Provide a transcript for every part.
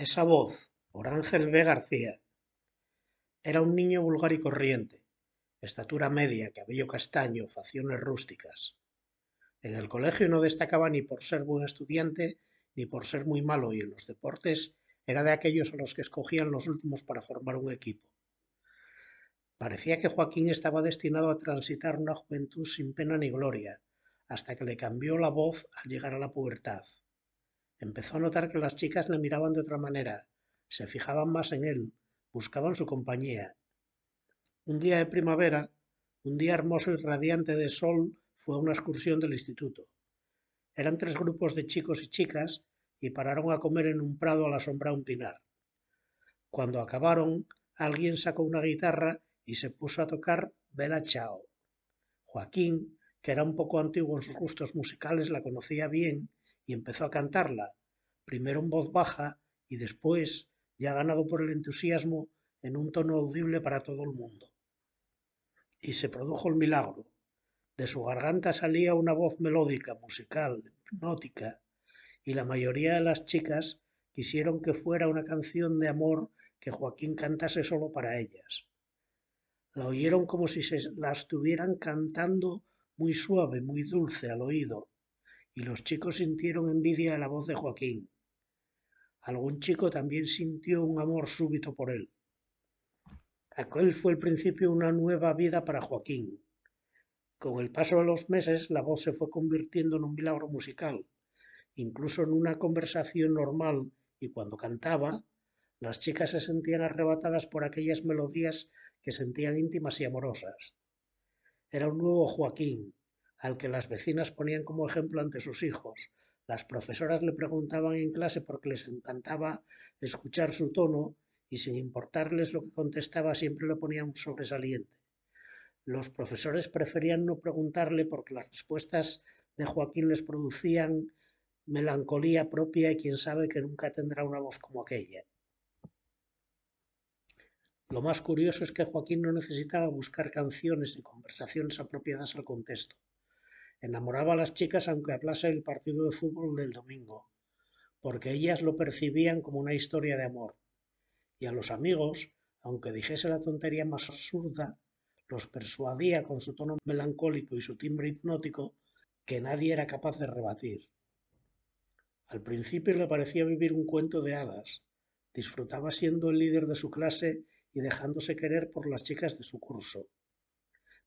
Esa voz, por Ángel B. García. Era un niño vulgar y corriente, estatura media, cabello castaño, facciones rústicas. En el colegio no destacaba ni por ser buen estudiante ni por ser muy malo y en los deportes era de aquellos a los que escogían los últimos para formar un equipo. Parecía que Joaquín estaba destinado a transitar una juventud sin pena ni gloria, hasta que le cambió la voz al llegar a la pubertad. Empezó a notar que las chicas le miraban de otra manera, se fijaban más en él, buscaban su compañía. Un día de primavera, un día hermoso y radiante de sol, fue una excursión del instituto. Eran tres grupos de chicos y chicas y pararon a comer en un prado a la sombra de un pinar. Cuando acabaron, alguien sacó una guitarra y se puso a tocar Bella Chao. Joaquín, que era un poco antiguo en sus gustos musicales, la conocía bien y empezó a cantarla, primero en voz baja y después, ya ganado por el entusiasmo, en un tono audible para todo el mundo. Y se produjo el milagro. De su garganta salía una voz melódica, musical, hipnótica, y la mayoría de las chicas quisieron que fuera una canción de amor que Joaquín cantase solo para ellas. La oyeron como si se la estuvieran cantando muy suave, muy dulce al oído, y los chicos sintieron envidia de la voz de Joaquín. Algún chico también sintió un amor súbito por él. Aquel fue el principio de una nueva vida para Joaquín. Con el paso de los meses la voz se fue convirtiendo en un milagro musical, incluso en una conversación normal, y cuando cantaba, las chicas se sentían arrebatadas por aquellas melodías que sentían íntimas y amorosas. Era un nuevo Joaquín, al que las vecinas ponían como ejemplo ante sus hijos. Las profesoras le preguntaban en clase porque les encantaba escuchar su tono y sin importarles lo que contestaba siempre le ponían sobresaliente. Los profesores preferían no preguntarle porque las respuestas de Joaquín les producían melancolía propia y quién sabe que nunca tendrá una voz como aquella. Lo más curioso es que Joaquín no necesitaba buscar canciones y conversaciones apropiadas al contexto. Enamoraba a las chicas aunque hablase el partido de fútbol del domingo, porque ellas lo percibían como una historia de amor. Y a los amigos, aunque dijese la tontería más absurda, los persuadía con su tono melancólico y su timbre hipnótico que nadie era capaz de rebatir. Al principio le parecía vivir un cuento de hadas. Disfrutaba siendo el líder de su clase y dejándose querer por las chicas de su curso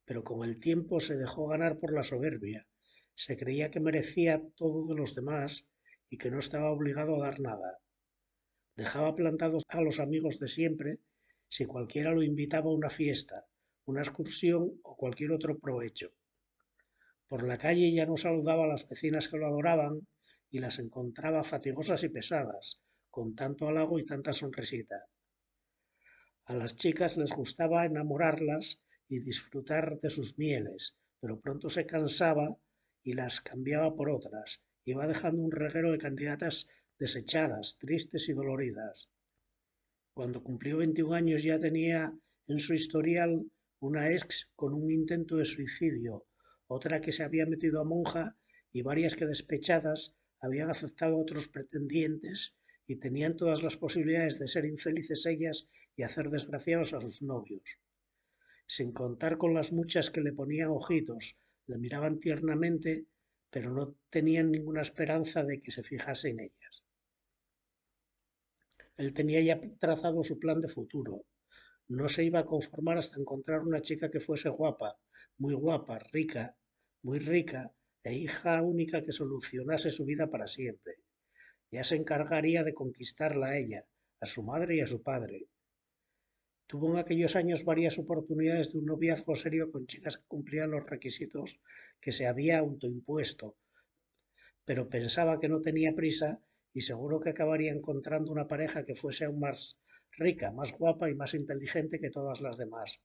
pero con el tiempo se dejó ganar por la soberbia, se creía que merecía todo de los demás y que no estaba obligado a dar nada. Dejaba plantados a los amigos de siempre si cualquiera lo invitaba a una fiesta, una excursión o cualquier otro provecho. Por la calle ya no saludaba a las vecinas que lo adoraban y las encontraba fatigosas y pesadas, con tanto halago y tanta sonrisita. A las chicas les gustaba enamorarlas y disfrutar de sus mieles, pero pronto se cansaba y las cambiaba por otras. Iba dejando un reguero de candidatas desechadas, tristes y doloridas. Cuando cumplió 21 años ya tenía en su historial una ex con un intento de suicidio, otra que se había metido a monja y varias que despechadas habían aceptado otros pretendientes y tenían todas las posibilidades de ser infelices ellas y hacer desgraciados a sus novios sin contar con las muchas que le ponían ojitos, le miraban tiernamente, pero no tenían ninguna esperanza de que se fijase en ellas. Él tenía ya trazado su plan de futuro. No se iba a conformar hasta encontrar una chica que fuese guapa, muy guapa, rica, muy rica, e hija única que solucionase su vida para siempre. Ya se encargaría de conquistarla a ella, a su madre y a su padre, Tuvo en aquellos años varias oportunidades de un noviazgo serio con chicas que cumplían los requisitos que se había autoimpuesto, pero pensaba que no tenía prisa y seguro que acabaría encontrando una pareja que fuese aún más rica, más guapa y más inteligente que todas las demás.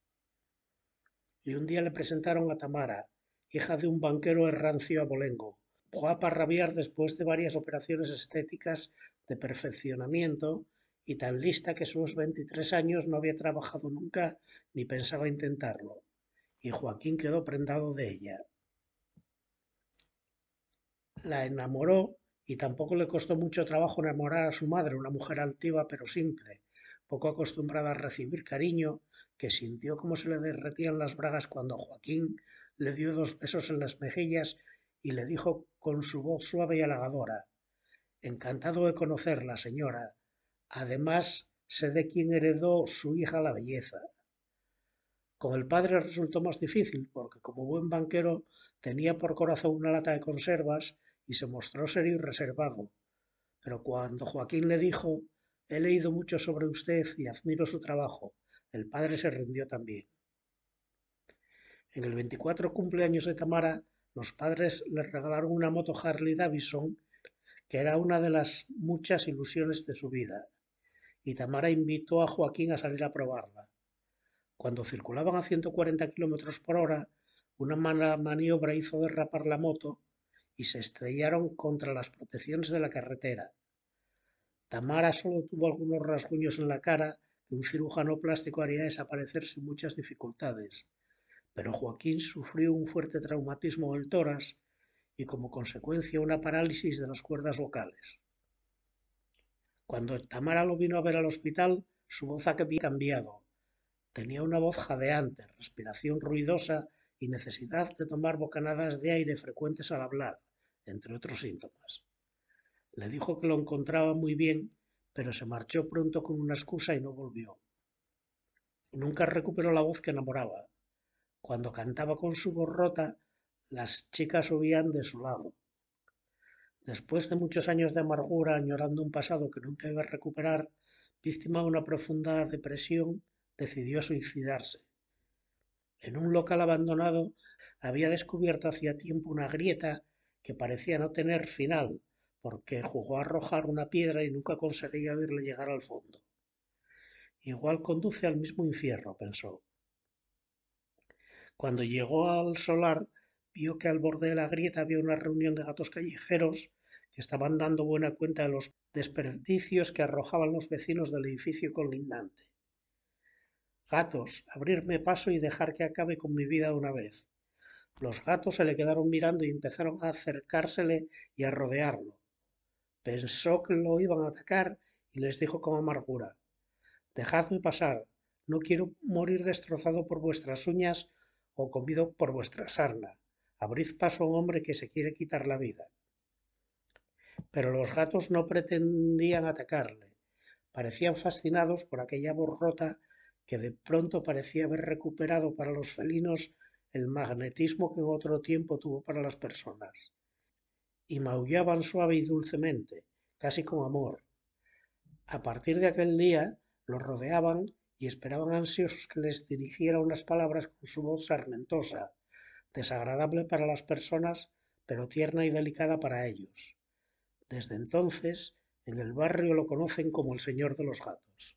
Y un día le presentaron a Tamara, hija de un banquero errancio abolengo, guapa a rabiar después de varias operaciones estéticas de perfeccionamiento y tan lista que sus 23 años no había trabajado nunca ni pensaba intentarlo, y Joaquín quedó prendado de ella. La enamoró y tampoco le costó mucho trabajo enamorar a su madre, una mujer altiva pero simple, poco acostumbrada a recibir cariño, que sintió como se le derretían las bragas cuando Joaquín le dio dos besos en las mejillas y le dijo con su voz suave y halagadora Encantado de conocerla, señora. Además, sé de quién heredó su hija la belleza. Con el padre resultó más difícil, porque como buen banquero tenía por corazón una lata de conservas y se mostró serio y reservado. Pero cuando Joaquín le dijo He leído mucho sobre usted y admiro su trabajo. El padre se rindió también. En el 24 cumpleaños de Tamara, los padres le regalaron una moto Harley Davidson, que era una de las muchas ilusiones de su vida, y Tamara invitó a Joaquín a salir a probarla. Cuando circulaban a 140 kilómetros por hora, una mala maniobra hizo derrapar la moto y se estrellaron contra las protecciones de la carretera. Tamara solo tuvo algunos rasguños en la cara que un cirujano plástico haría desaparecer sin muchas dificultades, pero Joaquín sufrió un fuerte traumatismo del tórax y como consecuencia una parálisis de las cuerdas vocales. Cuando Tamara lo vino a ver al hospital, su voz había cambiado. Tenía una voz jadeante, respiración ruidosa y necesidad de tomar bocanadas de aire frecuentes al hablar, entre otros síntomas. Le dijo que lo encontraba muy bien, pero se marchó pronto con una excusa y no volvió. Nunca recuperó la voz que enamoraba. Cuando cantaba con su voz rota, las chicas huían de su lado. Después de muchos años de amargura, añorando un pasado que nunca iba a recuperar, víctima de una profunda depresión, decidió suicidarse. En un local abandonado había descubierto hacía tiempo una grieta que parecía no tener final, porque jugó a arrojar una piedra y nunca conseguía verle llegar al fondo. Igual conduce al mismo infierno, pensó. Cuando llegó al solar, vio que al borde de la grieta había una reunión de gatos callejeros que estaban dando buena cuenta de los desperdicios que arrojaban los vecinos del edificio colindante. Gatos, abrirme paso y dejar que acabe con mi vida una vez. Los gatos se le quedaron mirando y empezaron a acercársele y a rodearlo. Pensó que lo iban a atacar y les dijo con amargura Dejadme pasar, no quiero morir destrozado por vuestras uñas o comido por vuestra sarna. Abrid paso a un hombre que se quiere quitar la vida. Pero los gatos no pretendían atacarle. Parecían fascinados por aquella voz rota que de pronto parecía haber recuperado para los felinos el magnetismo que en otro tiempo tuvo para las personas y maullaban suave y dulcemente, casi con amor. A partir de aquel día los rodeaban y esperaban ansiosos que les dirigiera unas palabras con su voz sarmentosa, desagradable para las personas, pero tierna y delicada para ellos. Desde entonces, en el barrio lo conocen como el Señor de los Gatos.